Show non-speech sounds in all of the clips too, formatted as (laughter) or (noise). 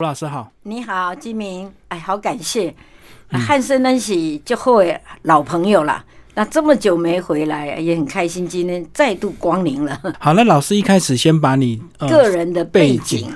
吴老师好，你好，金明，哎，好感谢，汉森恩喜就后老朋友了。那这么久没回来，也很开心，今天再度光临了。好，那老师一开始先把你个人的背景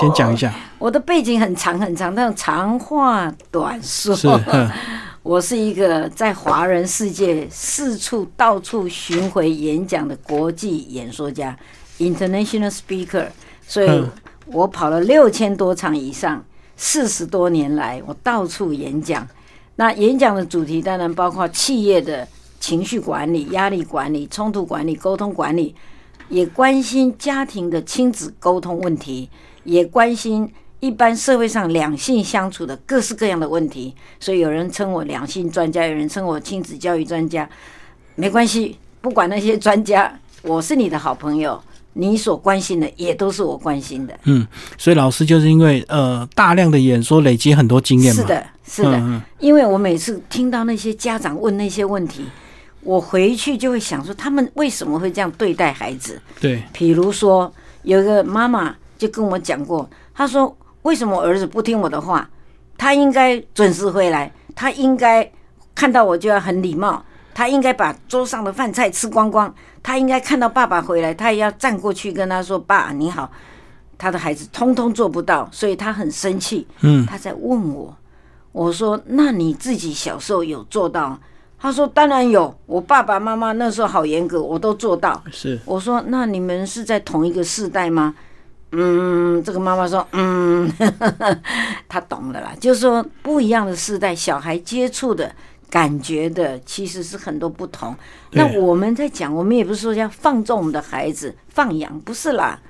先讲一下。我的背景很长很长，但长话短说。是，(laughs) 我是一个在华人世界四处到处巡回演讲的国际演说家，international speaker。所以。我跑了六千多场以上，四十多年来，我到处演讲。那演讲的主题当然包括企业的情绪管理、压力管理、冲突管理、沟通管理，也关心家庭的亲子沟通问题，也关心一般社会上两性相处的各式各样的问题。所以有人称我两性专家，有人称我亲子教育专家。没关系，不管那些专家，我是你的好朋友。你所关心的也都是我关心的。嗯，所以老师就是因为呃大量的演说累积很多经验嘛。是的，是的。因为我每次听到那些家长问那些问题，我回去就会想说，他们为什么会这样对待孩子？对。比如说，有一个妈妈就跟我讲过，她说：“为什么我儿子不听我的话？他应该准时回来，他应该看到我就要很礼貌。”他应该把桌上的饭菜吃光光。他应该看到爸爸回来，他也要站过去跟他说：“爸，你好。”他的孩子通通做不到，所以他很生气。嗯，他在问我，我说：“那你自己小时候有做到？”他说：“当然有，我爸爸妈妈那时候好严格，我都做到。”是。我说：“那你们是在同一个世代吗？”嗯，这个妈妈说：“嗯，(laughs) 他懂了啦，就是说不一样的世代，小孩接触的。”感觉的其实是很多不同。那我们在讲，我们也不是说要放纵我们的孩子放养，不是啦，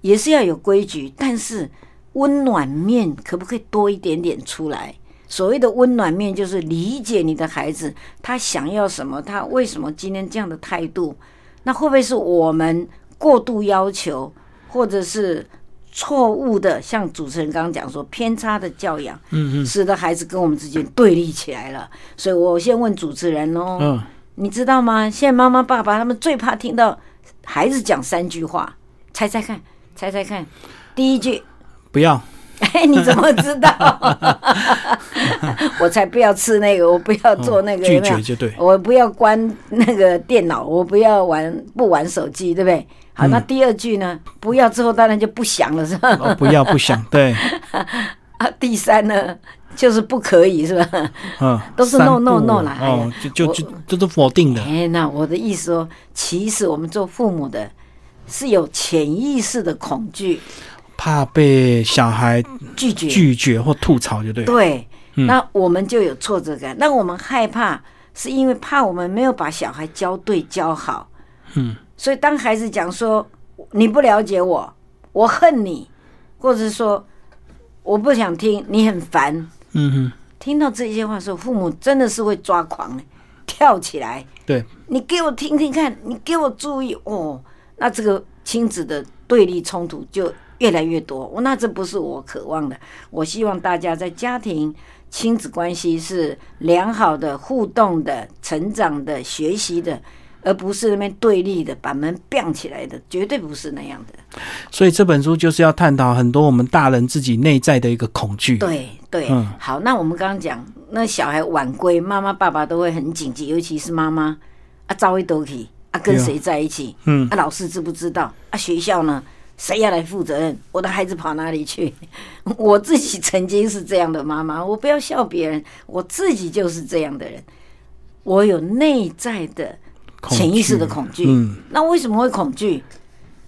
也是要有规矩。但是温暖面可不可以多一点点出来？所谓的温暖面，就是理解你的孩子他想要什么，他为什么今天这样的态度？那会不会是我们过度要求，或者是？错误的，像主持人刚刚讲说偏差的教养，嗯嗯，使得孩子跟我们之间对立起来了。所以我先问主持人哦，嗯，你知道吗？现在妈妈爸爸他们最怕听到孩子讲三句话，猜猜看，猜猜看，第一句不要，哎，(laughs) 你怎么知道？(laughs) 我才不要吃那个，我不要做那个，拒绝就对，我不要关那个电脑，我不要玩不玩手机，对不对？好，那第二句呢？不要之后当然就不想了，是吧？不要不想，(laughs) 对。啊，第三呢，就是不可以，是吧？嗯，都是 no no no 啦。哦，就就就这都否定的。哎，那我的意思说，其实我们做父母的，是有潜意识的恐惧，怕被小孩拒绝、拒绝或吐槽，就对。对，那我们就有挫折感。那我们害怕，是因为怕我们没有把小孩教对、教好。嗯。所以，当孩子讲说你不了解我，我恨你，或者是说我不想听，你很烦，嗯哼，听到这些话的时候，父母真的是会抓狂的跳起来。对，你给我听听看，你给我注意哦，那这个亲子的对立冲突就越来越多。我那这不是我渴望的，我希望大家在家庭亲子关系是良好的、互动的、成长的、学习的。而不是那边对立的，把门并起来的，绝对不是那样的。所以这本书就是要探讨很多我们大人自己内在的一个恐惧。对对，嗯，好，那我们刚刚讲，那小孩晚归，妈妈爸爸都会很紧急，尤其是妈妈啊，早一都去啊，跟谁在一起？嗯，啊，老师知不知道？啊，学校呢，谁要来负责任？我的孩子跑哪里去？(laughs) 我自己曾经是这样的妈妈，我不要笑别人，我自己就是这样的人，我有内在的。潜意识的恐惧，那为什么会恐惧？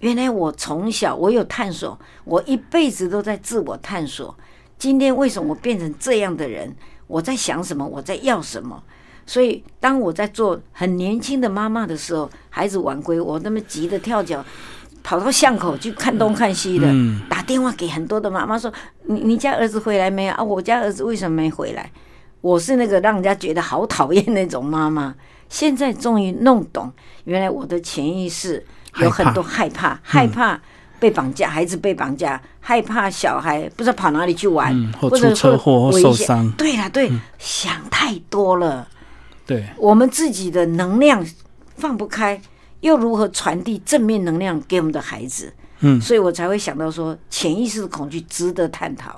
原来我从小我有探索，我一辈子都在自我探索。今天为什么我变成这样的人？我在想什么？我在要什么？所以当我在做很年轻的妈妈的时候，孩子晚归，我那么急的跳脚，跑到巷口去看东看西的，打电话给很多的妈妈说：“你你家儿子回来没有啊？我家儿子为什么没回来？”我是那个让人家觉得好讨厌那种妈妈。现在终于弄懂，原来我的潜意识有很多害怕，害怕被绑架，孩子被绑架，害怕小孩不知道跑哪里去玩，或者车祸或受伤。对了，对，想太多了。对，我们自己的能量放不开，又如何传递正面能量给我们的孩子？嗯，所以我才会想到说，潜意识的恐惧值得探讨。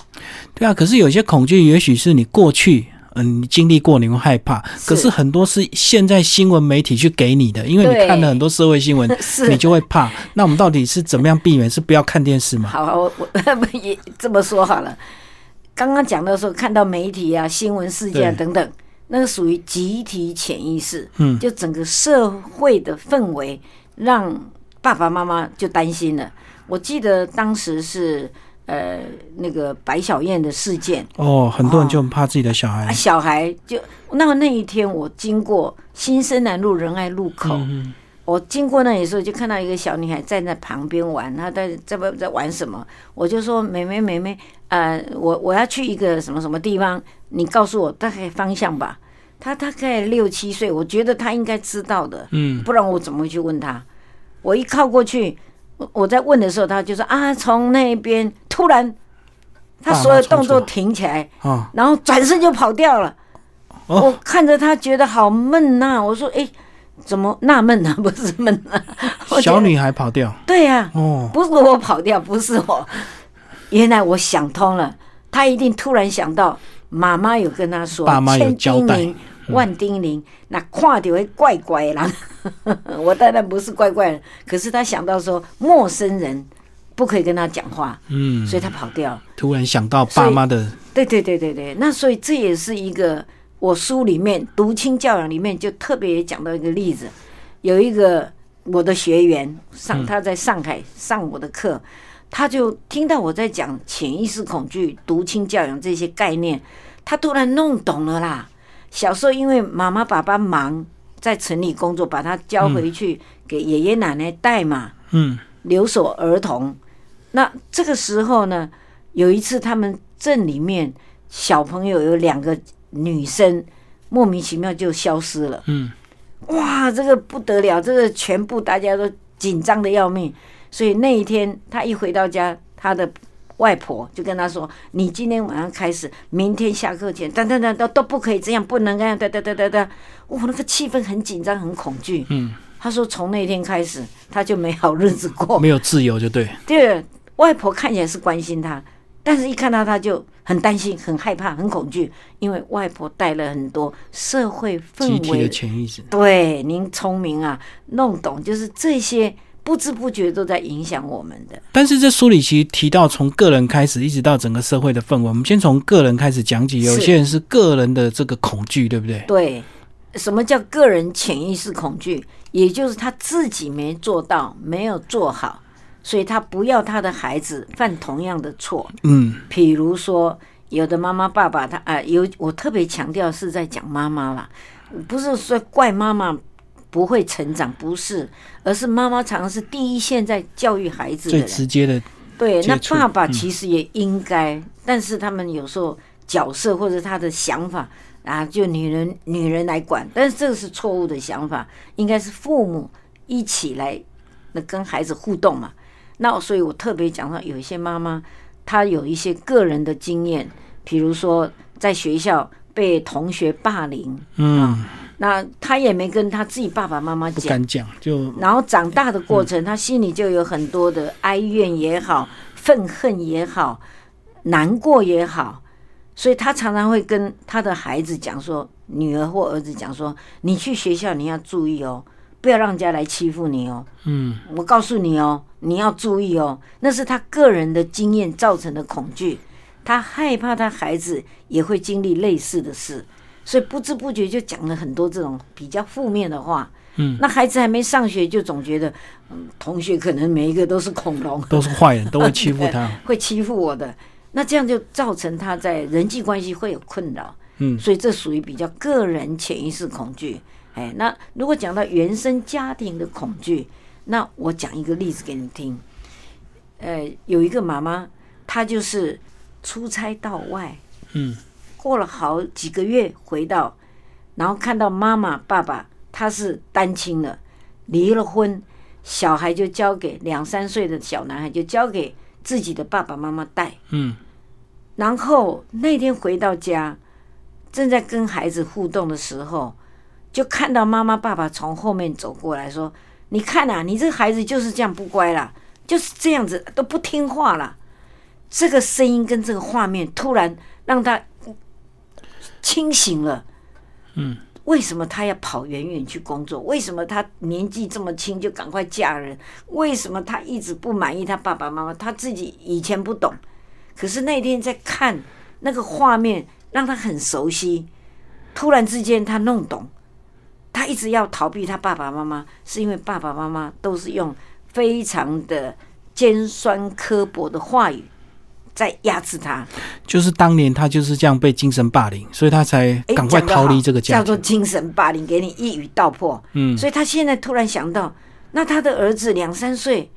对啊，可是有些恐惧，也许是你过去。嗯，你经历过，你会害怕。可是很多是现在新闻媒体去给你的，因为你看了很多社会新闻，(laughs) 你就会怕。那我们到底是怎么样避免？是不要看电视吗？好，我 (laughs) 我也这么说好了。刚刚讲的时候，看到媒体啊、新闻事件等等，那个属于集体潜意识。嗯，就整个社会的氛围，让爸爸妈妈就担心了。我记得当时是。呃，那个白小燕的事件哦，很多人就很怕自己的小孩。小孩就那那一天，我经过新生南路仁爱路口，我经过那里的时候，就看到一个小女孩站在旁边玩，她在在不在玩什么？我就说：“妹妹，妹妹，呃，我我要去一个什么什么地方，你告诉我大概方向吧。”她大概六七岁，我觉得她应该知道的，嗯，不然我怎么会去问她？我一靠过去。我在问的时候，她就说啊，从那边突然，他所有动作停起来，然后转身就跑掉了。我看着他觉得好闷呐，我说哎，怎么纳闷呢？(laughs) 不是闷啊，(laughs) 小女孩跑掉。对呀，哦，不是我跑掉，不是我。原来我想通了，他一定突然想到妈妈有跟他说，爸妈有交代。万叮咛，那看到会怪怪啦，(laughs) 我当然不是怪怪人，可是他想到说陌生人不可以跟他讲话，嗯，所以他跑掉。突然想到爸妈的，对对对对对，那所以这也是一个我书里面读清教养里面就特别讲到一个例子，有一个我的学员上他在上海上我的课，他就听到我在讲潜意识恐惧、读清教养这些概念，他突然弄懂了啦。小时候因为妈妈爸爸忙在城里工作，把他交回去给爷爷奶奶带嘛，嗯，留守儿童。那这个时候呢，有一次他们镇里面小朋友有两个女生莫名其妙就消失了，嗯，哇，这个不得了，这个全部大家都紧张的要命。所以那一天他一回到家，他的。外婆就跟他说：“你今天晚上开始，明天下课前，等等等都都不可以这样，不能这样，哒哒哒哒哒。”哇，那个气氛很紧张，很恐惧。嗯，他说从那天开始，他就没好日子过，没有自由，就对。对，外婆看起来是关心他，但是一看到他就很担心、很害怕、很恐惧，因为外婆带了很多社会氛围的潜意识。对，您聪明啊，弄懂就是这些。不知不觉都在影响我们的。但是这书里其实提到，从个人开始，一直到整个社会的氛围。我们先从个人开始讲起。有些人是个人的这个恐惧，对不对？对。什么叫个人潜意识恐惧？也就是他自己没做到，没有做好，所以他不要他的孩子犯同样的错。嗯。比如说，有的妈妈、爸爸，他啊，有我特别强调是在讲妈妈啦，不是说怪妈妈。不会成长，不是，而是妈妈常常是第一线在教育孩子的，最直接的。对，那爸爸其实也应该，但是他们有时候角色或者他的想法啊，就女人女人来管，但是这个是错误的想法，应该是父母一起来那跟孩子互动嘛。那所以我特别讲到，有一些妈妈她有一些个人的经验，比如说在学校被同学霸凌，嗯。那他也没跟他自己爸爸妈妈讲，不敢讲，就然后长大的过程，他心里就有很多的哀怨也好，愤恨也好，难过也好，所以他常常会跟他的孩子讲说，女儿或儿子讲说，你去学校你要注意哦，不要让人家来欺负你哦。嗯，我告诉你哦，你要注意哦，那是他个人的经验造成的恐惧，他害怕他孩子也会经历类似的事。所以不知不觉就讲了很多这种比较负面的话。嗯，那孩子还没上学就总觉得，嗯，同学可能每一个都是恐龙，都是坏人，(laughs) 都会欺负他，会欺负我的。那这样就造成他在人际关系会有困扰。嗯，所以这属于比较个人潜意识恐惧。哎，那如果讲到原生家庭的恐惧，那我讲一个例子给你听。呃，有一个妈妈，她就是出差到外。嗯。过了好几个月，回到，然后看到妈妈、爸爸，他是单亲的，离了婚，小孩就交给两三岁的小男孩，就交给自己的爸爸妈妈带。嗯，然后那天回到家，正在跟孩子互动的时候，就看到妈妈、爸爸从后面走过来说：“你看啊，你这孩子就是这样不乖啦，就是这样子都不听话了。”这个声音跟这个画面突然让他清醒了。嗯，为什么他要跑远远去工作？为什么他年纪这么轻就赶快嫁人？为什么他一直不满意他爸爸妈妈？他自己以前不懂，可是那天在看那个画面，让他很熟悉。突然之间，他弄懂，他一直要逃避他爸爸妈妈，是因为爸爸妈妈都是用非常的尖酸刻薄的话语在压制他。就是当年他就是这样被精神霸凌，所以他才赶快逃离这个家。叫做精神霸凌，给你一语道破。嗯，所以他现在突然想到，那他的儿子两三岁，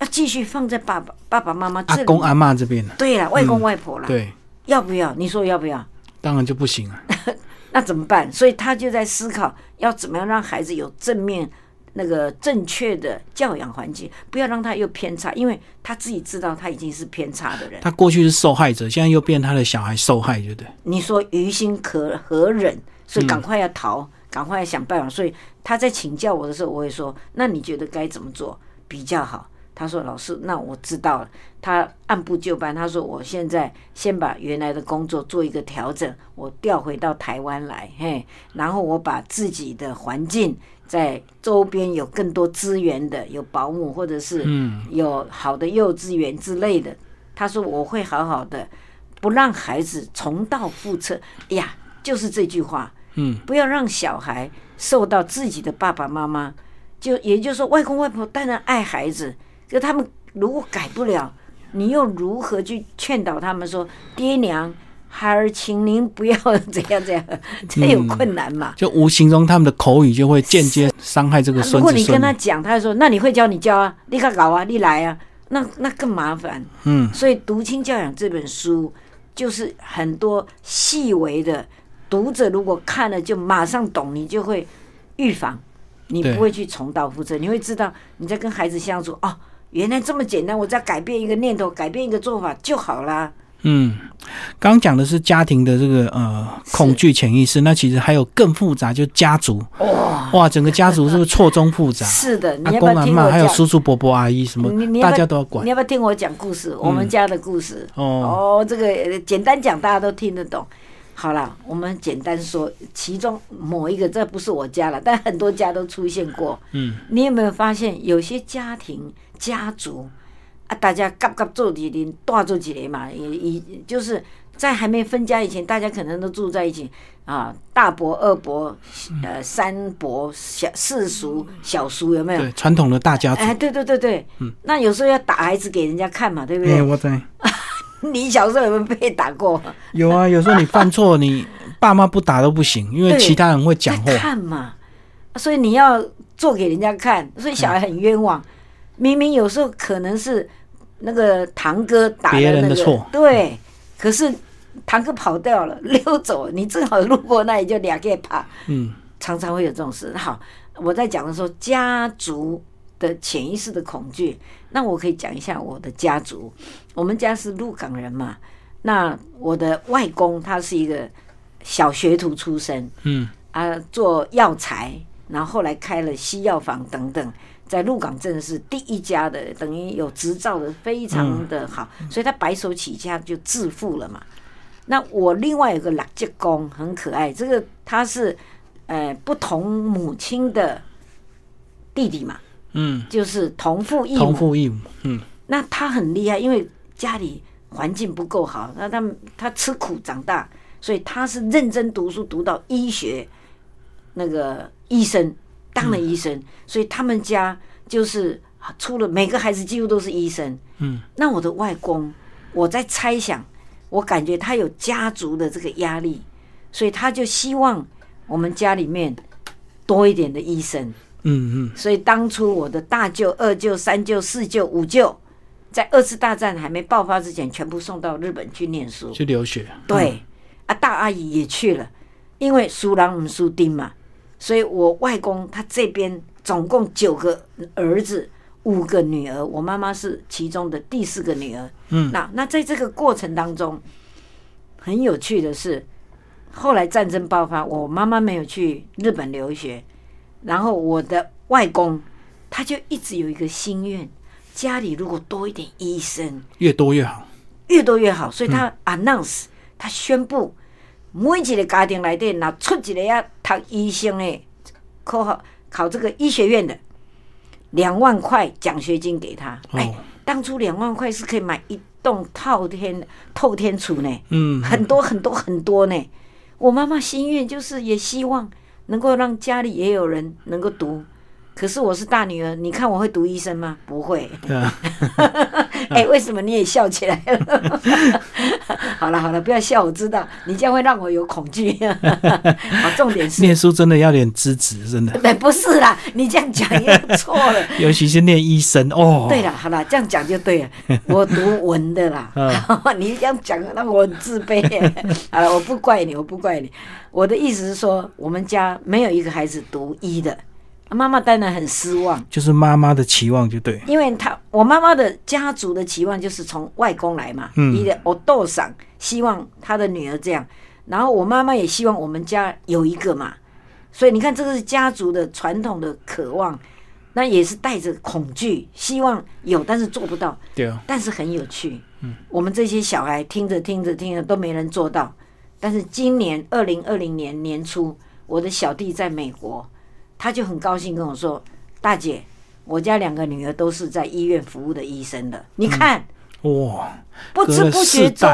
要继续放在爸爸爸爸妈妈阿公阿妈这边对了，外公外婆了。对，要不要？你说要不要？当然就不行啊。(laughs) 那怎么办？所以他就在思考，要怎么样让孩子有正面、那个正确的教养环境，不要让他又偏差，因为他自己知道他已经是偏差的人。他过去是受害者，现在又变他的小孩受害，对不对？你说于心可何忍？所以赶快要逃，赶快要想办法。所以他在请教我的时候，我会说：那你觉得该怎么做比较好？他说：“老师，那我知道了。”他按部就班。他说：“我现在先把原来的工作做一个调整，我调回到台湾来，嘿，然后我把自己的环境在周边有更多资源的，有保姆或者是有好的幼稚园之类的。”他说：“我会好好的，不让孩子重蹈覆辙。”哎呀，就是这句话，嗯，不要让小孩受到自己的爸爸妈妈，就也就是说，外公外婆当然爱孩子。就他们如果改不了，你又如何去劝导他们说：“爹娘，孩儿，请您不要怎样怎样。” (laughs) 这有困难嘛？就无形中他们的口语就会间接伤害这个孙子。如果你跟他讲，他说：“那你会教你教啊，立刻搞啊，你来啊。”那那更麻烦。嗯。所以《读亲教养》这本书就是很多细微的读者，如果看了就马上懂，你就会预防，你不会去重蹈覆辙，你会知道你在跟孩子相处哦。原来这么简单，我只要改变一个念头，改变一个做法就好啦。嗯，刚刚讲的是家庭的这个呃恐惧潜意识，那其实还有更复杂，就家族。哇哇，整个家族是不是错综复杂？是的，阿公阿妈还有叔叔伯伯阿姨什么，大家都要管。你要不要听我讲故事？我们家的故事。哦哦，这个简单讲，大家都听得懂。好了，我们简单说，其中某一个，这不是我家了，但很多家都出现过。嗯，你有没有发现，有些家庭家族啊，大家夹夹做几年，大做几年嘛，也也就是在还没分家以前，大家可能都住在一起啊，大伯、二伯、呃，三伯、小四叔、小叔，有没有？对，传统的大家族。哎，对对对对，嗯，那有时候要打孩子给人家看嘛，对不对？哎，我在。(laughs) 你小时候有没有被打过？有啊，有时候你犯错，你爸妈不打都不行，因为其他人会讲话。看嘛，所以你要做给人家看，所以小孩很冤枉。明明有时候可能是那个堂哥打别人的错，对，可是堂哥跑掉了，溜走，你正好路过那里就两个怕。嗯，常常会有这种事。好，我在讲的时候，家族。的潜意识的恐惧，那我可以讲一下我的家族。我们家是鹿港人嘛，那我的外公他是一个小学徒出身，嗯啊，做药材，然后后来开了西药房等等，在鹿港镇是第一家的，等于有执照的，非常的好，所以他白手起家就致富了嘛。那我另外有个老舅公很可爱，这个他是呃不同母亲的弟弟嘛。嗯，就是同父异母，同父异母，嗯，那他很厉害，因为家里环境不够好，那他他吃苦长大，所以他是认真读书，读到医学那个医生当了医生，所以他们家就是出了每个孩子几乎都是医生，嗯，那我的外公，我在猜想，我感觉他有家族的这个压力，所以他就希望我们家里面多一点的医生。嗯嗯，所以当初我的大舅、二舅、三舅、四舅、五舅，在二次大战还没爆发之前，全部送到日本去念书，去留学。对，啊，大阿姨也去了，因为输人唔输丁嘛，所以我外公他这边总共九个儿子，五个女儿，我妈妈是其中的第四个女儿。嗯，那那在这个过程当中，很有趣的是，后来战争爆发，我妈妈没有去日本留学。然后我的外公，他就一直有一个心愿，家里如果多一点医生，越多越好。越多越好。所以他 announce，他宣布，每一个家庭来底，那出一个啊读医生的，考考这个医学院的，两万块奖学金给他。哎，当初两万块是可以买一栋套天透天厝呢。嗯，很多很多很多呢。我妈妈心愿就是也希望能够让家里也有人能够读。可是我是大女儿，你看我会读医生吗？不会。(laughs) 哎，为什么你也笑起来了？(laughs) 好了好了，不要笑，我知道你这样会让我有恐惧。(laughs) 好，重点是念书真的要点资质，真的。对，不是啦，你这样讲也错了。尤其是念医生哦。对了，好了，这样讲就对了。我读文的啦，你这样讲让我很自卑。好了，我不怪你，我不怪你。我的意思是说，我们家没有一个孩子读医的。妈妈当然很失望，就是妈妈的期望就对，因为她我妈妈的家族的期望就是从外公来嘛，你的我豆上希望他的女儿这样，然后我妈妈也希望我们家有一个嘛，所以你看这个是家族的传统的渴望，那也是带着恐惧，希望有但是做不到，对啊，但是很有趣，嗯，我们这些小孩听着听着听着都没人做到，但是今年二零二零年年初，我的小弟在美国。他就很高兴跟我说：“大姐，我家两个女儿都是在医院服务的医生的。你看，哇，不知不觉中，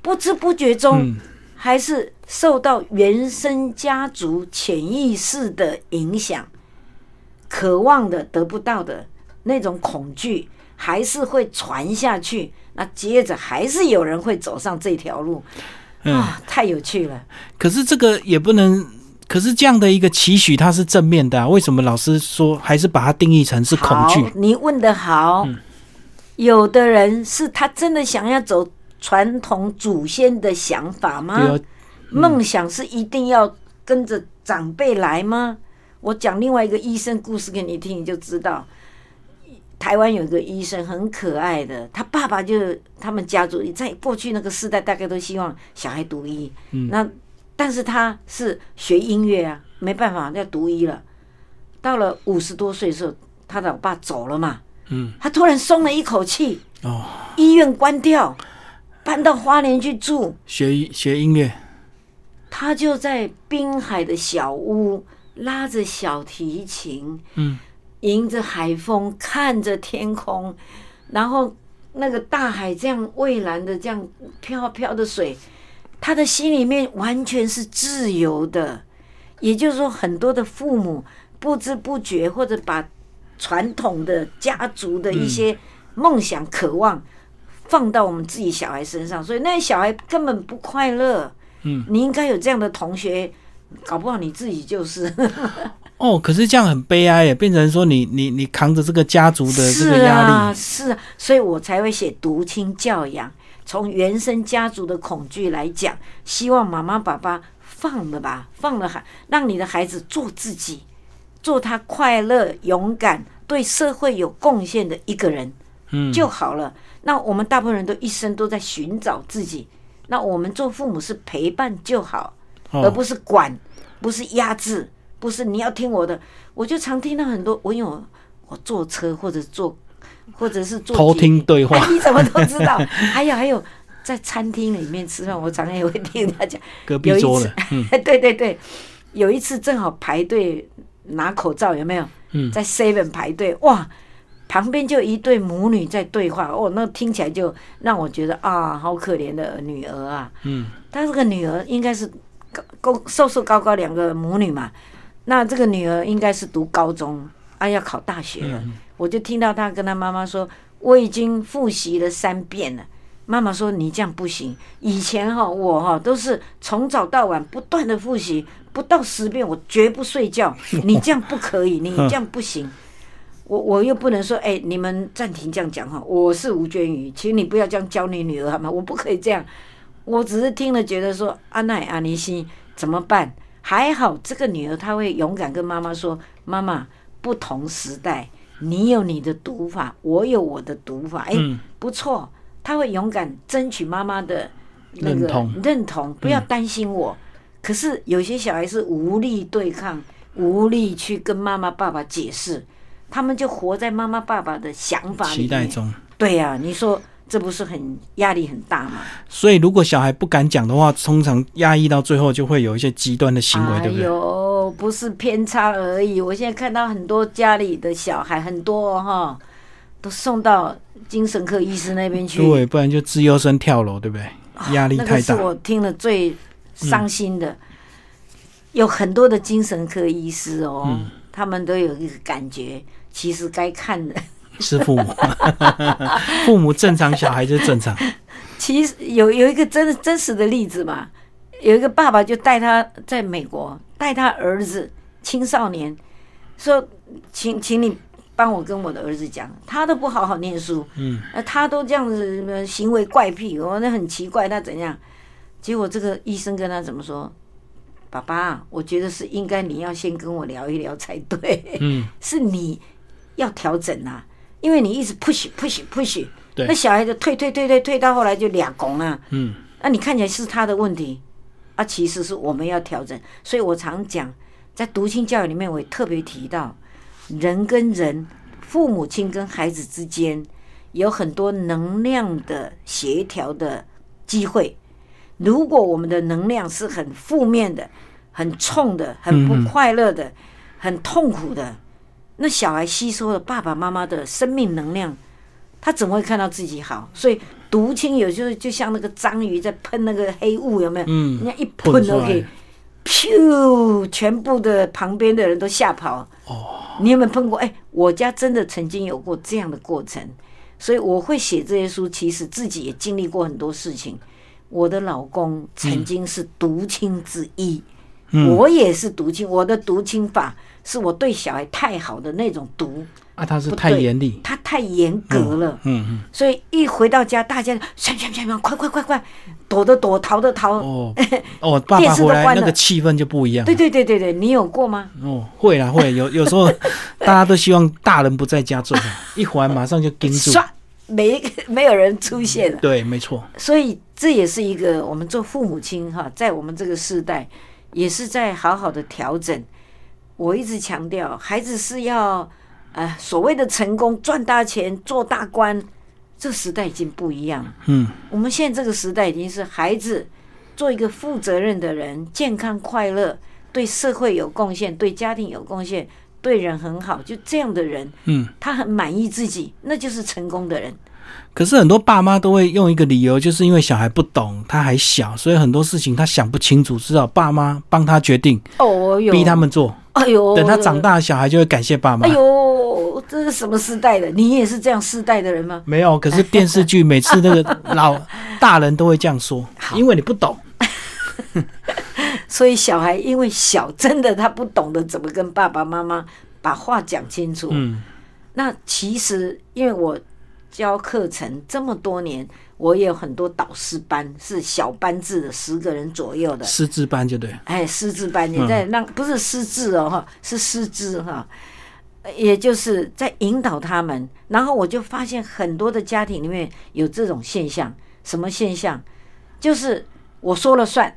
不知不觉中，还是受到原生家族潜意识的影响，渴望的得不到的那种恐惧，还是会传下去。那接着还是有人会走上这条路，啊，太有趣了。可是这个也不能。”可是这样的一个期许，它是正面的，为什么老师说还是把它定义成是恐惧？你问的好，有的人是他真的想要走传统祖先的想法吗？梦想是一定要跟着长辈来吗？我讲另外一个医生故事给你听，你就知道。台湾有一个医生很可爱的，他爸爸就他们家族在过去那个时代，大概都希望小孩读医，嗯那。但是他是学音乐啊，没办法要读医了。到了五十多岁的时候，他的老爸走了嘛，嗯，他突然松了一口气。哦，医院关掉，搬到花莲去住，学学音乐。他就在滨海的小屋，拉着小提琴，嗯，迎着海风，看着天空，然后那个大海这样蔚蓝的，这样飘飘的水。他的心里面完全是自由的，也就是说，很多的父母不知不觉或者把传统的家族的一些梦想、渴望放到我们自己小孩身上，所以那些小孩根本不快乐。嗯，你应该有这样的同学，搞不好你自己就是。(laughs) 哦，可是这样很悲哀耶，变成说你你你扛着这个家族的这个压力，是，所以我才会写独亲教养。从原生家族的恐惧来讲，希望妈妈爸爸放了吧，放了孩，让你的孩子做自己，做他快乐、勇敢、对社会有贡献的一个人，嗯，就好了。那我们大部分人都一生都在寻找自己，那我们做父母是陪伴就好，而不是管，不是压制，不是你要听我的。我就常听到很多，我有我坐车或者坐。或者是偷听对话，你怎么都知道？(laughs) 还有还有，在餐厅里面吃饭，我常常也会听他讲。隔壁桌的，(laughs) 对对对，有一次正好排队拿口罩，有没有？嗯，在 Seven 排队，哇，旁边就一对母女在对话，哦，那听起来就让我觉得啊，好可怜的女儿啊。嗯，他这个女儿应该是高高瘦瘦高高两个母女嘛，那这个女儿应该是读高中啊，要考大学了。我就听到他跟他妈妈说：“我已经复习了三遍了。”妈妈说：“你这样不行。以前哈，我哈都是从早到晚不断的复习，不到十遍我绝不睡觉。(laughs) 你这样不可以，你这样不行。我我又不能说，哎，你们暂停这样讲哈。我是吴娟宇，请你不要这样教你女儿好吗？我不可以这样。我只是听了觉得说，阿奈阿尼西怎么办？还好这个女儿她会勇敢跟妈妈说：妈妈，不同时代。”你有你的读法，我有我的读法，哎，不错，他会勇敢争取妈妈的那个认同，不要担心我。可是有些小孩是无力对抗，无力去跟妈妈爸爸解释，他们就活在妈妈爸爸的想法里。期待中，对呀，你说这不是很压力很大吗？所以如果小孩不敢讲的话，通常压抑到最后就会有一些极端的行为，对不对？有，不是偏差而已。我现在看到很多家里的小孩，很多哈，都送到精神科医师那边去。对，不然就自优生跳楼，对不对？压力太大。那是我听了最伤心的。有很多的精神科医师哦，他们都有一个感觉，其实该看的。是父母，(laughs) 父母正常，小孩就正常。其实有有一个真真实的例子嘛，有一个爸爸就带他在美国带他儿子青少年，说请请你帮我跟我的儿子讲，他都不好好念书，嗯，他都这样子行为怪癖，我那很奇怪，他怎样？结果这个医生跟他怎么说？爸爸，我觉得是应该你要先跟我聊一聊才对，嗯，(laughs) 是你要调整啊。因为你一直 push push push，那小孩子退退退退退到后来就俩拱了。嗯，那你看起来是他的问题，啊，其实是我们要调整。所以我常讲，在读心教育里面，我也特别提到，人跟人、父母亲跟孩子之间有很多能量的协调的机会。如果我们的能量是很负面的、很冲的、很不快乐的、很痛苦的。那小孩吸收了爸爸妈妈的生命能量，他怎么会看到自己好？所以毒青有时候就像那个章鱼在喷那个黑雾，有没有？嗯，人家一喷都可以，噗，全部的旁边的人都吓跑。哦，你有没有喷过？哎，我家真的曾经有过这样的过程，所以我会写这些书。其实自己也经历过很多事情。我的老公曾经是毒青之一，我也是毒青。我的毒青法。是我对小孩太好的那种毒啊，他是太严厉，他太严格了，嗯嗯，所以一回到家，大家唰唰唰唰，快快快快，躲的躲，逃的逃，哦 (laughs) 哦，爸爸回来那个气氛就不一样。对对对对对，你有过吗？哦，会啊会，有有时候 (laughs) 大家都希望大人不在家做，一回来马上就盯住，没没有人出现了。对，没错。所以这也是一个我们做父母亲哈，在我们这个时代，也是在好好的调整。我一直强调，孩子是要，呃，所谓的成功、赚大钱、做大官，这时代已经不一样。嗯，我们现在这个时代已经是孩子做一个负责任的人，健康快乐，对社会有贡献，对家庭有贡献，对人很好，就这样的人，嗯，他很满意自己，那就是成功的人。可是很多爸妈都会用一个理由，就是因为小孩不懂，他还小，所以很多事情他想不清楚，只好爸妈帮他决定，哦，逼他们做。哎呦，等他长大，小孩就会感谢爸妈。哎呦，这是什么时代的？你也是这样世代的人吗？没有，可是电视剧每次那个老大人都会这样说，(laughs) 因为你不懂。所以小孩因为小，真的他不懂得怎么跟爸爸妈妈把话讲清楚。嗯，那其实因为我教课程这么多年。我也有很多导师班，是小班制的，十个人左右的师资班，就对。哎，师资班你在让不是师资哦哈，是师资哈，也就是在引导他们。然后我就发现很多的家庭里面有这种现象，什么现象？就是我说了算，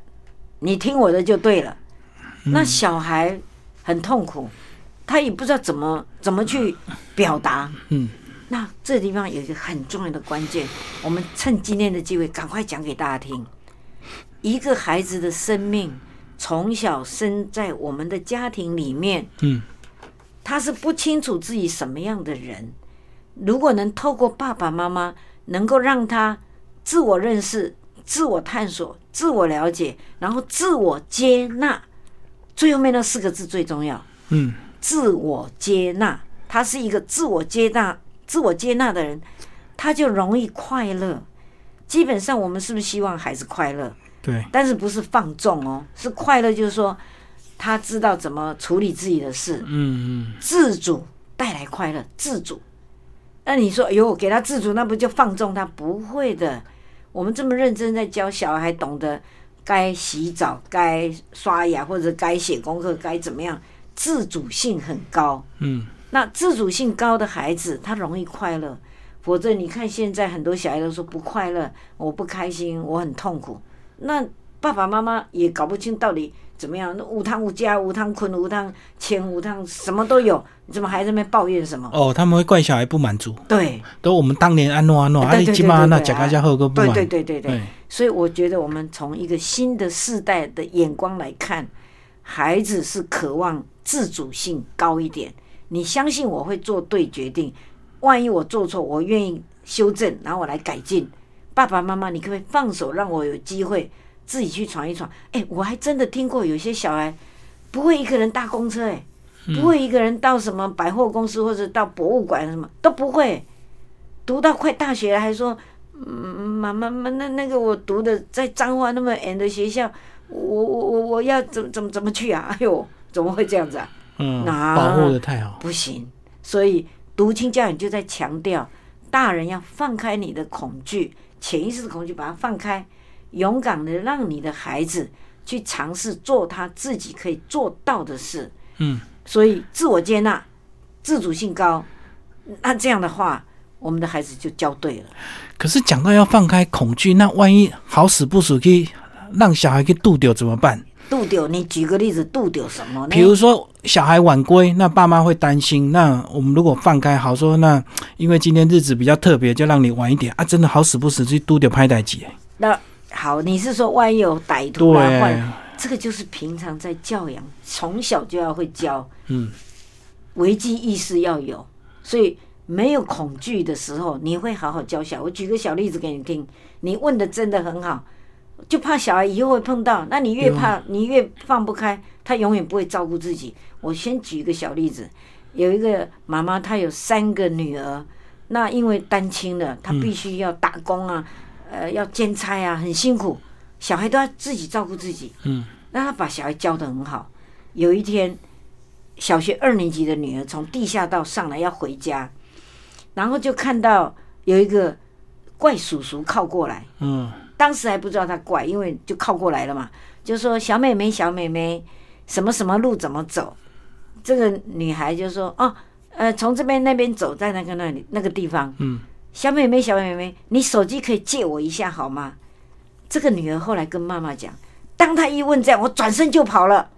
你听我的就对了。那小孩很痛苦，他也不知道怎么怎么去表达。嗯。那这地方有一个很重要的关键，我们趁今天的机会赶快讲给大家听。一个孩子的生命从小生在我们的家庭里面，嗯，他是不清楚自己什么样的人。如果能透过爸爸妈妈，能够让他自我认识、自我探索、自我了解，然后自我接纳，最后面那四个字最重要。嗯，自我接纳，他是一个自我接纳。自我接纳的人，他就容易快乐。基本上，我们是不是希望孩子快乐？对。但是不是放纵哦，是快乐，就是说他知道怎么处理自己的事。嗯嗯。自主带来快乐，自主。那你说，哎呦，给他自主，那不就放纵他？不会的。我们这么认真在教小孩，懂得该洗澡、该刷牙，或者该写功课、该怎么样，自主性很高。嗯。那自主性高的孩子，他容易快乐。否则，你看现在很多小孩都说不快乐，我不开心，我很痛苦。那爸爸妈妈也搞不清到底怎么样？那无汤无家、无汤困、无汤钱、无汤什么都有，你怎么还在那边抱怨什么？哦，他们会怪小孩不满足。对，都我们当年安诺安诺，啊，你起码那贾家家后个不满。对对对对对。所以我觉得我们从一个新的世代的眼光来看，孩子是渴望自主性高一点。你相信我会做对决定，万一我做错，我愿意修正，然后我来改进。爸爸妈妈，你可不可以放手，让我有机会？自己去闯一闯，哎，我还真的听过有些小孩不会一个人搭公车，哎，不会一个人到什么百货公司或者到博物馆什么都不会。读到快大学了，还说，嗯，妈妈妈，那那个我读的在彰化那么远的学校，我我我我要怎怎么怎么去啊？哎呦，怎么会这样子啊？嗯，保护的太好，不行。所以读经教育就在强调，大人要放开你的恐惧，潜意识的恐惧，把它放开。勇敢的让你的孩子去尝试做他自己可以做到的事，嗯，所以自我接纳、自主性高，那这样的话，我们的孩子就教对了。可是讲到要放开恐惧，那万一好死不死去让小孩去渡掉怎么办？渡丢，你举个例子，渡丢什么？比如说小孩晚归，那爸妈会担心。那我们如果放开，好说，那因为今天日子比较特别，就让你晚一点啊！真的好死不死去渡丢拍代几？那。好，你是说万一有歹徒来换？这个就是平常在教养，从小就要会教。嗯，危机意识要有，所以没有恐惧的时候，你会好好教小。我举个小例子给你听，你问的真的很好，就怕小孩以后会碰到，那你越怕，你越放不开，他永远不会照顾自己。我先举一个小例子，有一个妈妈，她有三个女儿，那因为单亲的，她必须要打工啊。呃，要兼差啊，很辛苦，小孩都要自己照顾自己。嗯，那她把小孩教的很好。有一天，小学二年级的女儿从地下道上来要回家，然后就看到有一个怪叔叔靠过来。嗯，当时还不知道他怪，因为就靠过来了嘛。就说小妹妹，小妹妹，什么什么路怎么走？这个女孩就说：哦，呃，从这边那边走，在那个那里那个地方。嗯。小妹妹，小妹妹，你手机可以借我一下好吗？这个女儿后来跟妈妈讲，当她一问这样，我转身就跑了。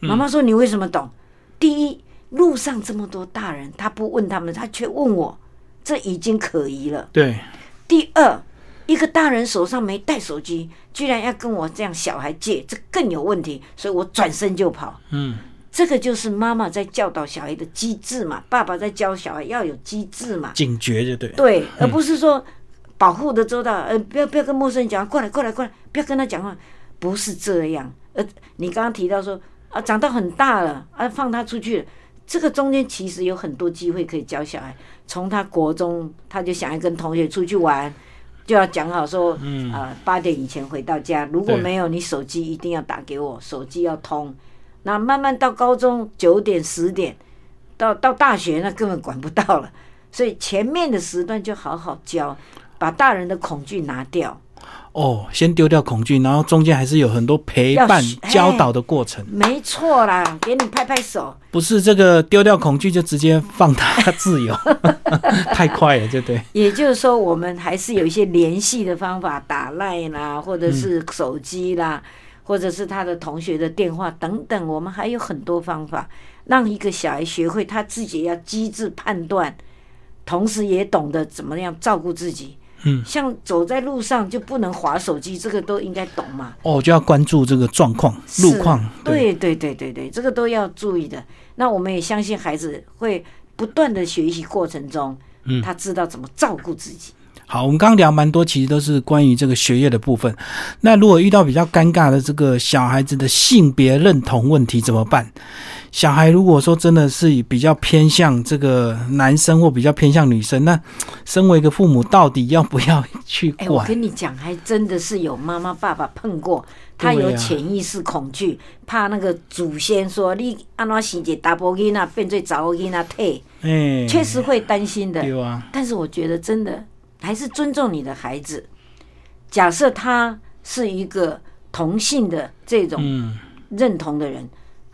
妈妈说：“你为什么懂？第一，路上这么多大人，她不问他们，她却问我，这已经可疑了。对。第二，一个大人手上没带手机，居然要跟我这样小孩借，这更有问题。所以我转身就跑。嗯。这个就是妈妈在教导小孩的机制嘛，爸爸在教小孩要有机制嘛，警觉就对，对，而不是说保护的周到，呃，不要不要跟陌生人讲，过来过来过来，不要跟他讲话，不是这样。呃，你刚刚提到说啊，长到很大了啊，放他出去，这个中间其实有很多机会可以教小孩。从他国中，他就想要跟同学出去玩，就要讲好说，嗯啊，八点以前回到家，如果没有你手机一定要打给我，手机要通。那慢慢到高中九点十点，到到大学那根本管不到了，所以前面的时段就好好教，把大人的恐惧拿掉。哦，先丢掉恐惧，然后中间还是有很多陪伴教导的过程。没错啦，给你拍拍手。不是这个丢掉恐惧就直接放他自由，(laughs) 太快了，对不对？也就是说，我们还是有一些联系的方法，打赖啦，或者是手机啦。或者是他的同学的电话等等，我们还有很多方法，让一个小孩学会他自己要机智判断，同时也懂得怎么样照顾自己。嗯，像走在路上就不能划手机，这个都应该懂嘛。哦，就要关注这个状况、路况。对对对对对，这个都要注意的。那我们也相信孩子会不断的学习过程中，嗯，他知道怎么照顾自己。好，我们刚刚聊蛮多，其实都是关于这个学业的部分。那如果遇到比较尴尬的这个小孩子的性别认同问题怎么办？小孩如果说真的是比较偏向这个男生或比较偏向女生，那 (tsk) 身为一个父母，到底要不要去管？我跟你讲，还真的是有妈妈爸爸碰过，他有潜意识恐惧，怕那个祖先说你安怎生一大波囡仔变做查某囡仔退，哎，确实会担心的。对啊，但是我觉得真的。还是尊重你的孩子。假设他是一个同性的这种认同的人，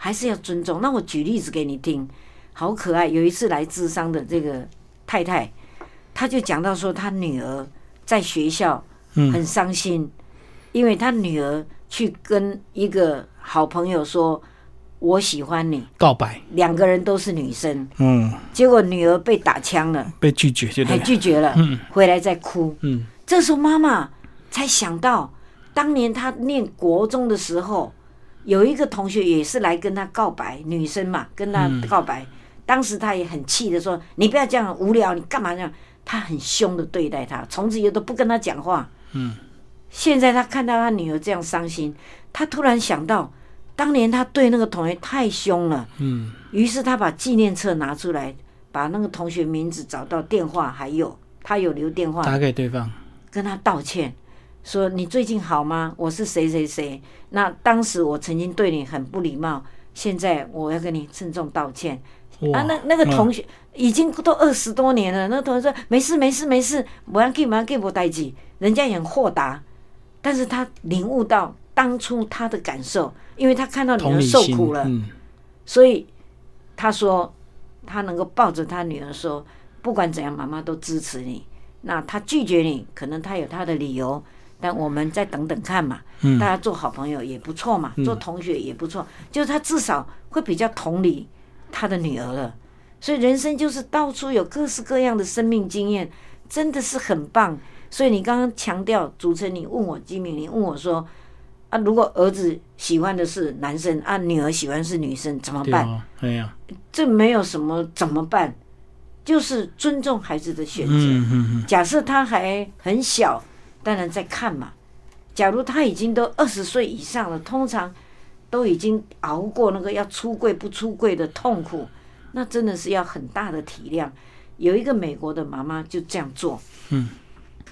还是要尊重。那我举例子给你听，好可爱。有一次来智商的这个太太，她就讲到说，她女儿在学校很伤心，因为她女儿去跟一个好朋友说：“我喜欢你。”告白，两个人都是女生。嗯，结果女儿被打枪了，被拒绝，就还拒绝了。嗯，回来再哭。嗯，这时候妈妈才想到，当年她念国中的时候，有一个同学也是来跟他告白，女生嘛，跟他告白。当时他也很气的说：“你不要这样无聊，你干嘛这样？”他很凶的对待他，从此以后都不跟他讲话。嗯。现在他看到他女儿这样伤心，他突然想到，当年他对那个同学太凶了。嗯。于是他把纪念册拿出来，把那个同学名字找到电话，还有他有留电话打给对方，跟他道歉，说你最近好吗？我是谁谁谁。那当时我曾经对你很不礼貌，现在我要跟你郑重道歉。啊，那那个同学已经都二十多年了，那个同学说没事没事没事，不要给不要给我代记，人家也很豁达。但是他领悟到当初他的感受，因为他看到女儿受苦了，所以他说他能够抱着他女儿说，不管怎样，妈妈都支持你。那他拒绝你，可能他有他的理由，但我们再等等看嘛。大家做好朋友也不错嘛，做同学也不错，就是他至少会比较同理他的女儿了。所以人生就是到处有各式各样的生命经验，真的是很棒。所以你刚刚强调，主持人，你问我金敏，你问我说，啊，如果儿子喜欢的是男生，啊，女儿喜欢是女生，怎么办？哎呀，这没有什么怎么办，就是尊重孩子的选择。假设他还很小，当然在看嘛。假如他已经都二十岁以上了，通常都已经熬过那个要出柜不出柜的痛苦，那真的是要很大的体谅。有一个美国的妈妈就这样做。嗯。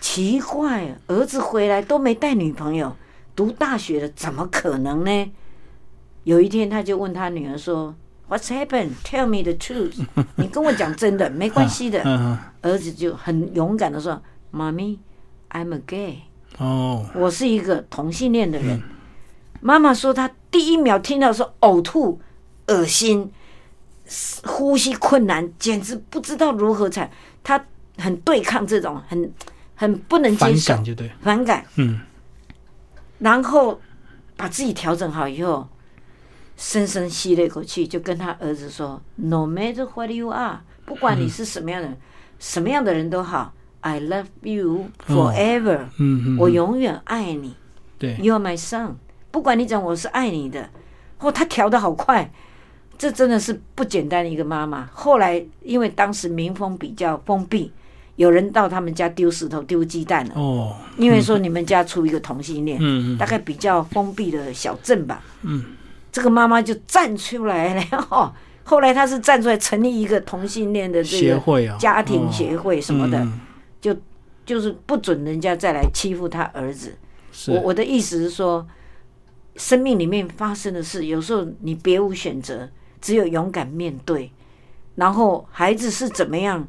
奇怪，儿子回来都没带女朋友，读大学了，怎么可能呢？有一天，他就问他女儿说：“What's happened? Tell me the truth。(laughs) 你跟我讲真的，没关系的。”儿子就很勇敢的说：“妈咪，I'm a gay。”哦，我是一个同性恋的人。妈妈说，她第一秒听到说呕吐、恶心、呼吸困难，简直不知道如何才。她很对抗这种很。很不能接受，反感就对，反感。嗯，然后把自己调整好以后，深深吸了一口气，就跟他儿子说：“No matter what you are，不管你是什么样的人，什么样的人都好，I love you forever。嗯嗯，我永远爱你。对，You are my son。不管你讲我是爱你的。哦，他调的好快，这真的是不简单的一个妈妈。后来因为当时民风比较封闭。有人到他们家丢石头、丢鸡蛋了。哦，因为说你们家出一个同性恋，嗯嗯，大概比较封闭的小镇吧。嗯，这个妈妈就站出来了。(laughs) 哦，后来她是站出来成立一个同性恋的这个家庭协会什么的，就就是不准人家再来欺负他儿子。我我的意思是说，生命里面发生的事，有时候你别无选择，只有勇敢面对。然后孩子是怎么样？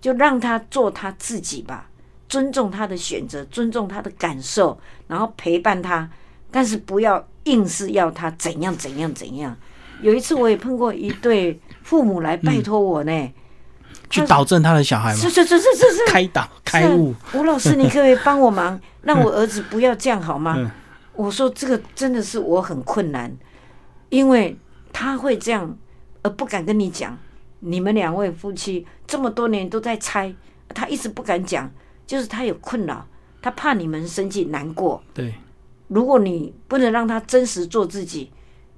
就让他做他自己吧，尊重他的选择，尊重他的感受，然后陪伴他，但是不要硬是要他怎样怎样怎样。有一次我也碰过一对父母来拜托我呢，去导正他的小孩吗？是是是是是是，开导开悟。吴老师，你可不可以帮我忙，(laughs) 让我儿子不要这样好吗？我说这个真的是我很困难，因为他会这样，而不敢跟你讲。你们两位夫妻这么多年都在猜，他一直不敢讲，就是他有困扰，他怕你们生气难过。对，如果你不能让他真实做自己，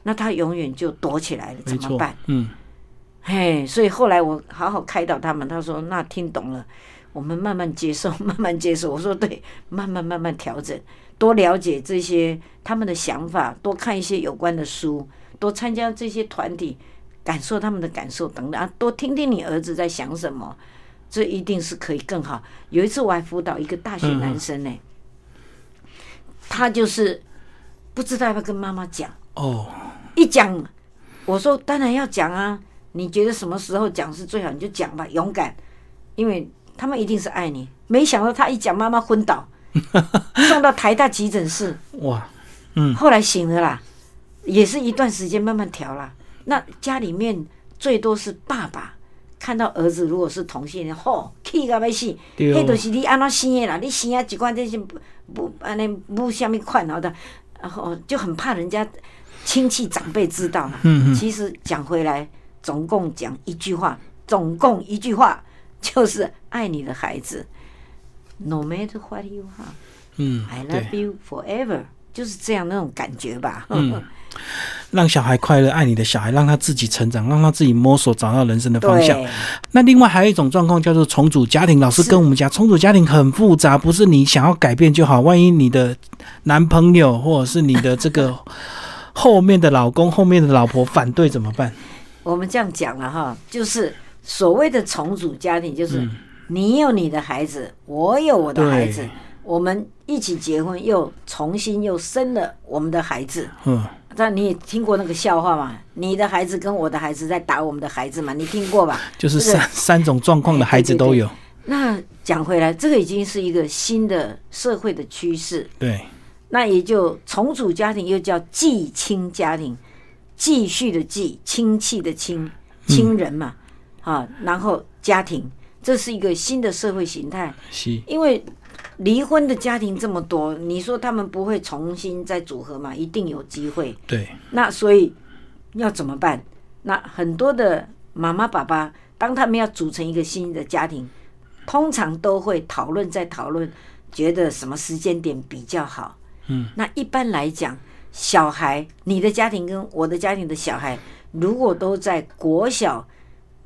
那他永远就躲起来了，怎么办？嗯，嘿，所以后来我好好开导他们，他说那听懂了，我们慢慢接受，(laughs) 慢慢接受。我说对，慢慢慢慢调整，多了解这些他们的想法，多看一些有关的书，多参加这些团体。感受他们的感受等等啊，多听听你儿子在想什么，这一定是可以更好。有一次我还辅导一个大学男生呢，他就是不知道要不要跟妈妈讲哦，一讲我说当然要讲啊，你觉得什么时候讲是最好，你就讲吧，勇敢，因为他们一定是爱你。没想到他一讲，妈妈昏倒，(laughs) 送到台大急诊室。哇，嗯，后来醒了啦，也是一段时间慢慢调啦。那家里面最多是爸爸看到儿子如果是同性恋，吼气个要死，迄都是你安怎生的啦？你生啊一款这些不不安尼不什么款好的，然后就很怕人家亲戚长辈知道嘛。嗯嗯。其实讲回来，总共讲一句话，总共一句话，就是爱你的孩子，No matter what you have，嗯，I love you forever，就是这样那种感觉吧。嗯。让小孩快乐，爱你的小孩，让他自己成长，让他自己摸索，找到人生的方向。那另外还有一种状况叫做重组家庭。老师跟我们讲，重组家庭很复杂，不是你想要改变就好。万一你的男朋友或者是你的这个后面的老公、后面的老婆反对怎么办？我们这样讲了哈，就是所谓的重组家庭，就是你有你的孩子，我有我的孩子，我们一起结婚，又重新又生了我们的孩子。嗯。但你也听过那个笑话吗？你的孩子跟我的孩子在打我们的孩子嘛？你听过吧？就是三三种状况的孩子都有。那讲回来，这个已经是一个新的社会的趋势。对。那也就重组家庭又叫继亲家庭，继续的继，亲戚的亲，亲人嘛，啊，然后家庭，这是一个新的社会形态。是。因为。离婚的家庭这么多，你说他们不会重新再组合嘛？一定有机会。对。那所以要怎么办？那很多的妈妈爸爸，当他们要组成一个新的家庭，通常都会讨论再讨论，觉得什么时间点比较好。嗯。那一般来讲，小孩，你的家庭跟我的家庭的小孩，如果都在国小。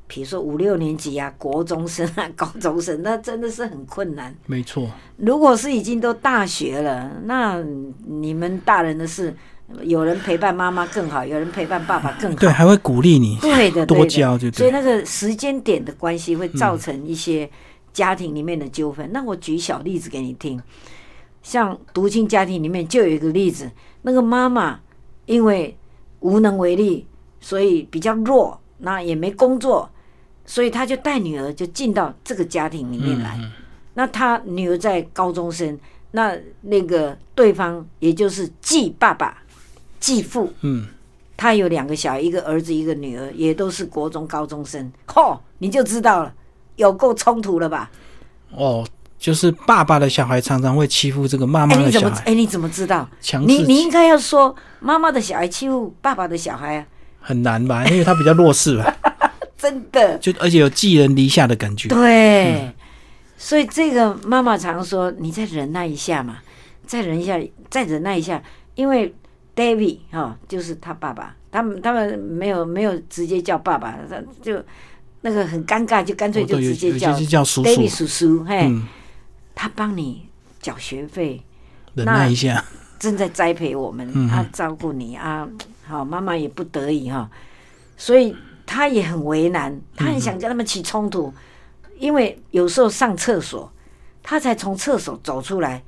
比如说五六年级啊，国中生啊，高中生，那真的是很困难。没错。如果是已经都大学了，那你们大人的事，有人陪伴妈妈更好，有人陪伴爸爸更好。对，还会鼓励你。对的，多教就对。所以那个时间点的关系会造成一些家庭里面的纠纷。那我举小例子给你听，像独亲家庭里面就有一个例子，那个妈妈因为无能为力，所以比较弱，那也没工作。所以他就带女儿就进到这个家庭里面来，那他女儿在高中生，那那个对方也就是继爸爸、继父，嗯，他有两个小孩，一个儿子一个女儿，也都是国中高中生，嚯，你就知道了，有够冲突了吧？哦，就是爸爸的小孩常常会欺负这个妈妈的小孩，哎，你怎么知道？你你应该要说妈妈的小孩欺负爸爸的小孩啊？很难吧？因为他比较弱势吧。(laughs) 真的，就而且有寄人篱下的感觉。对，所以这个妈妈常说：“你再忍耐一下嘛，再忍一下，再忍耐一下。”因为 David 哈，就是他爸爸，他们他们没有没有直接叫爸爸，就那个很尴尬，就干脆就直接叫叫叔叔。David 叔叔，嘿，他帮你缴学费，忍耐一下，正在栽培我们，他照顾你啊，好，妈妈也不得已哈，所以。他也很为难，他很想跟他们起冲突，因为有时候上厕所，他才从厕所走出来，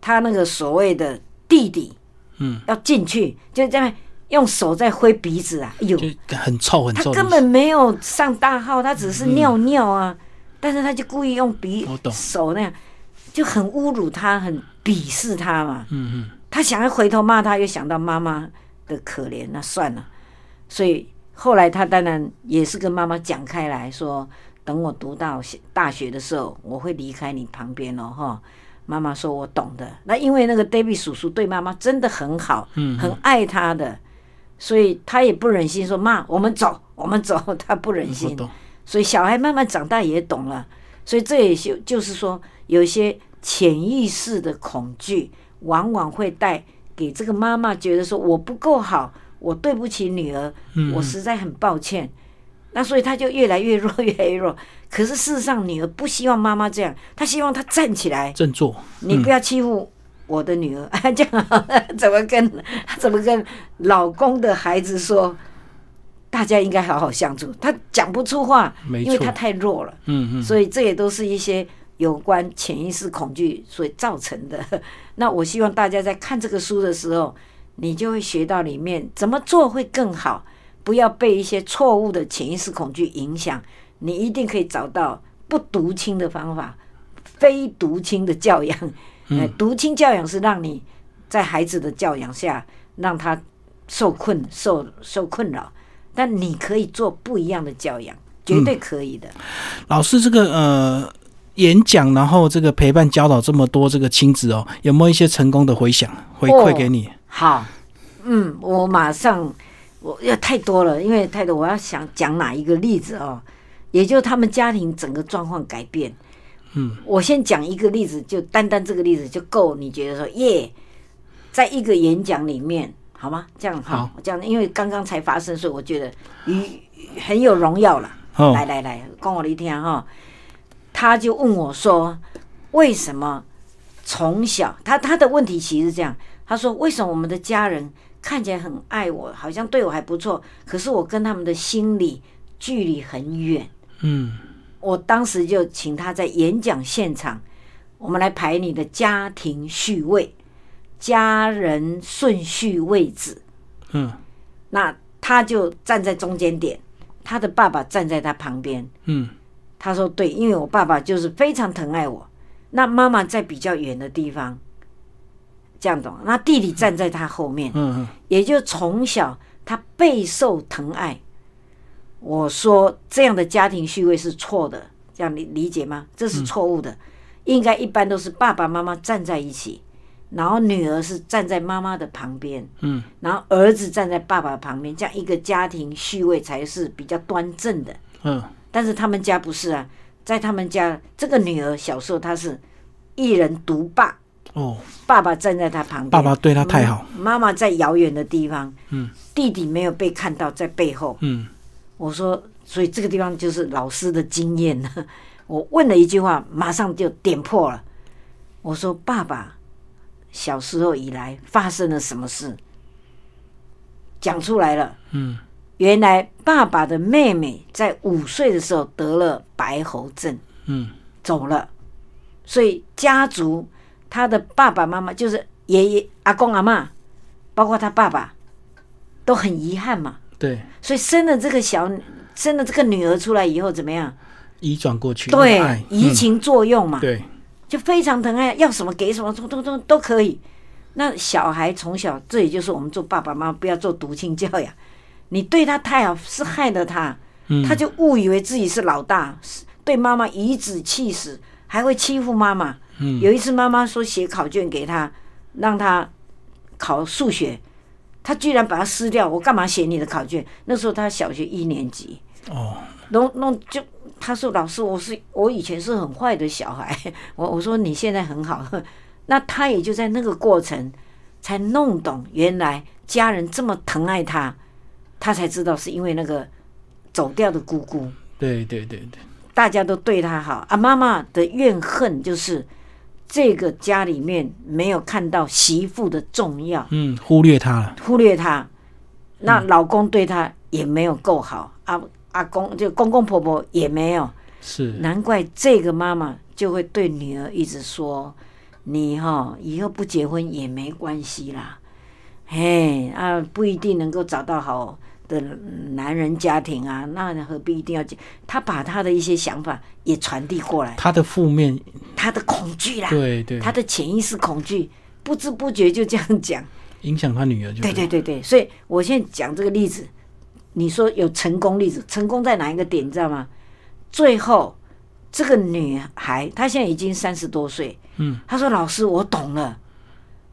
他那个所谓的弟弟，嗯，要进去，就这样用手在挥鼻子啊，有很臭很臭，他根本没有上大号，他只是尿尿啊，但是他就故意用鼻手那样，就很侮辱他，很鄙视他嘛，嗯嗯，他想要回头骂他，又想到妈妈的可怜，那算了，所以。后来他当然也是跟妈妈讲开来说，等我读到大学的时候，我会离开你旁边哦，哈。妈妈说：“我懂的。”那因为那个 David 叔叔对妈妈真的很好，嗯，很爱他的，所以他也不忍心说：“妈，我们走，我们走。”他不忍心。所以小孩慢慢长大也懂了，所以这也就就是说，有些潜意识的恐惧，往往会带给这个妈妈觉得说：“我不够好。”我对不起女儿，我实在很抱歉。那所以她就越来越弱，越来越弱。可是事实上，女儿不希望妈妈这样，她希望她站起来，振作。你不要欺负我的女儿，(laughs) 这样怎么跟怎么跟老公的孩子说？大家应该好好相处。她讲不出话，因为她太弱了。嗯嗯。所以这也都是一些有关潜意识恐惧所造成的。(laughs) 那我希望大家在看这个书的时候。你就会学到里面怎么做会更好，不要被一些错误的潜意识恐惧影响。你一定可以找到不读亲的方法，非独亲的教养。嗯，(laughs) 独亲教养是让你在孩子的教养下让他受困、受受困扰，但你可以做不一样的教养，绝对可以的。老师，这个呃。演讲，然后这个陪伴教导这么多这个亲子哦，有没有一些成功的回响回馈给你？好，嗯，我马上我要太多了，因为太多，我要想讲哪一个例子哦，也就他们家庭整个状况改变。嗯，我先讲一个例子，就单单这个例子就够。你觉得说耶，在一个演讲里面，好吗？这样好，这样，因为刚刚才发生，所以我觉得与很有荣耀了。来来来，跟我一天哈，他就问我说，为什么从小他他的问题其实是这样，他说为什么我们的家人看起来很爱我，好像对我还不错，可是我跟他们的心理距离很远。嗯。我当时就请他在演讲现场，我们来排你的家庭序位、家人顺序位置。嗯，那他就站在中间点，他的爸爸站在他旁边。嗯，他说：“对，因为我爸爸就是非常疼爱我。那妈妈在比较远的地方，这样懂？那弟弟站在他后面。嗯嗯，也就从小他备受疼爱。”我说这样的家庭序位是错的，这样理理解吗？这是错误的，应该一般都是爸爸妈妈站在一起，然后女儿是站在妈妈的旁边，嗯，然后儿子站在爸爸旁边，这样一个家庭序位才是比较端正的。嗯，但是他们家不是啊，在他们家这个女儿小时候她是一人独霸，哦，爸爸站在她旁边，爸爸对她太好，妈妈在遥远的地方，嗯，弟弟没有被看到在背后，嗯。我说，所以这个地方就是老师的经验了。(laughs) 我问了一句话，马上就点破了。我说：“爸爸小时候以来发生了什么事？”讲出来了。嗯，原来爸爸的妹妹在五岁的时候得了白喉症。嗯，走了。所以家族他的爸爸妈妈就是爷爷、阿公、阿妈，包括他爸爸，都很遗憾嘛。对，所以生了这个小，生了这个女儿出来以后怎么样？移转过去，对，移情作用嘛，对，就非常疼爱，要什么给什么，都都都都可以。那小孩从小，这也就是我们做爸爸妈妈不要做独亲教养，你对他太好是害了他，他就误以为自己是老大，对妈妈颐指气使，还会欺负妈妈。有一次妈妈说写考卷给他，让他考数学。他居然把它撕掉，我干嘛写你的考卷？那时候他小学一年级，哦，弄弄就他说老师，我是我以前是很坏的小孩，(laughs) 我我说你现在很好，(laughs) 那他也就在那个过程才弄懂，原来家人这么疼爱他，他才知道是因为那个走掉的姑姑，对对对对，大家都对他好啊，妈妈的怨恨就是。这个家里面没有看到媳妇的重要，嗯，忽略她了，忽略她，那老公对她也没有够好，啊阿公就公公婆婆也没有，是。难怪这个妈妈就会对女儿一直说：“你哈以后不结婚也没关系啦，嘿啊不一定能够找到好。”的男人家庭啊，那何必一定要讲？他把他的一些想法也传递过来，他的负面，他的恐惧啦，对对，他的潜意识恐惧，不知不觉就这样讲，影响他女儿就。对对对对，所以我现在讲这个例子，你说有成功例子，成功在哪一个点，你知道吗？最后这个女孩她现在已经三十多岁，嗯，她说：“老师，我懂了，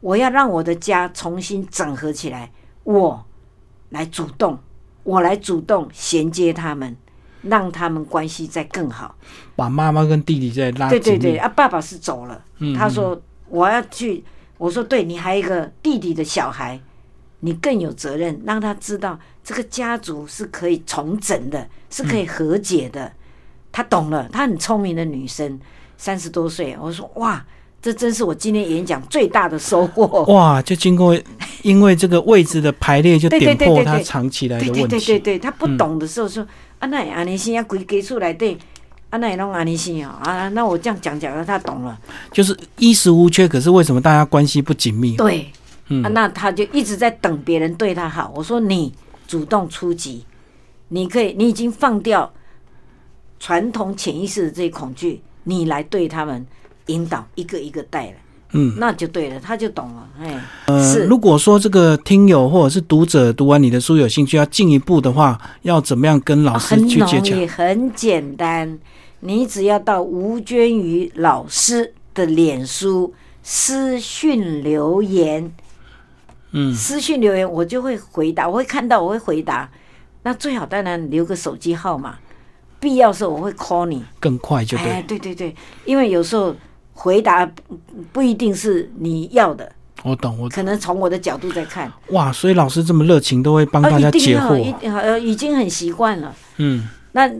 我要让我的家重新整合起来，我来主动。”我来主动衔接他们，让他们关系再更好。把妈妈跟弟弟再拉对对对啊，爸爸是走了。他说我要去。我说对，你还有一个弟弟的小孩，你更有责任让他知道这个家族是可以重整的，是可以和解的。他懂了，她很聪明的女生，三十多岁。我说哇。这真是我今天演讲最大的收获 (laughs) 哇！就经过因为这个位置的排列，就点破他藏起来的问题。对对对对，他不懂的时候说：“啊，那安尼心啊，归给出来对，啊，那也弄安尼心哦啊！”那我这样讲讲了，他懂了。就是衣食无缺，可是为什么大家关系不紧密？对，嗯，那他就一直在等别人对他好。我说你主动出击，你可以，你已经放掉传统潜意识的这些恐惧，你来对他们。引导一个一个带了，嗯，那就对了，他就懂了，哎，呃，如果说这个听友或者是读者读完你的书有兴趣要进一步的话，要怎么样跟老师去接洽？很简单，你只要到吴娟瑜老师的脸书私讯留言，嗯，私讯留言我就会回答，我会看到，我会回答。那最好当然留个手机号码，必要时候我会 call 你，更快就对。哎，对对对，因为有时候回答不一定是你要的。我懂，我可能从我的角度在看。哇，所以老师这么热情，都会帮大家解惑，已经很习惯了。嗯，那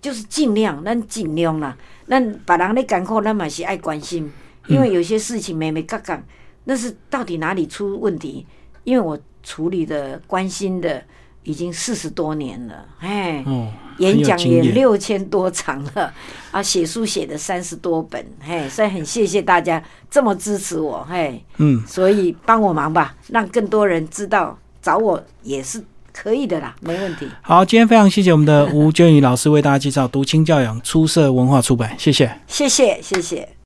就是尽量，那尽量啦。那把人的感受，那嘛是爱关心，因为有些事情没没嘎嘎，那是到底哪里出问题？因为我处理的、关心的已经四十多年了，哎，演讲也六千多场了，啊，写书写的三十多本，嘿，所以很谢谢大家这么支持我，嘿，嗯，所以帮我忙吧，让更多人知道找我也是。可以的啦，没问题。好，今天非常谢谢我们的吴娟宇老师为大家介绍《读经教养出色文化出版》，谢谢，谢谢，谢谢。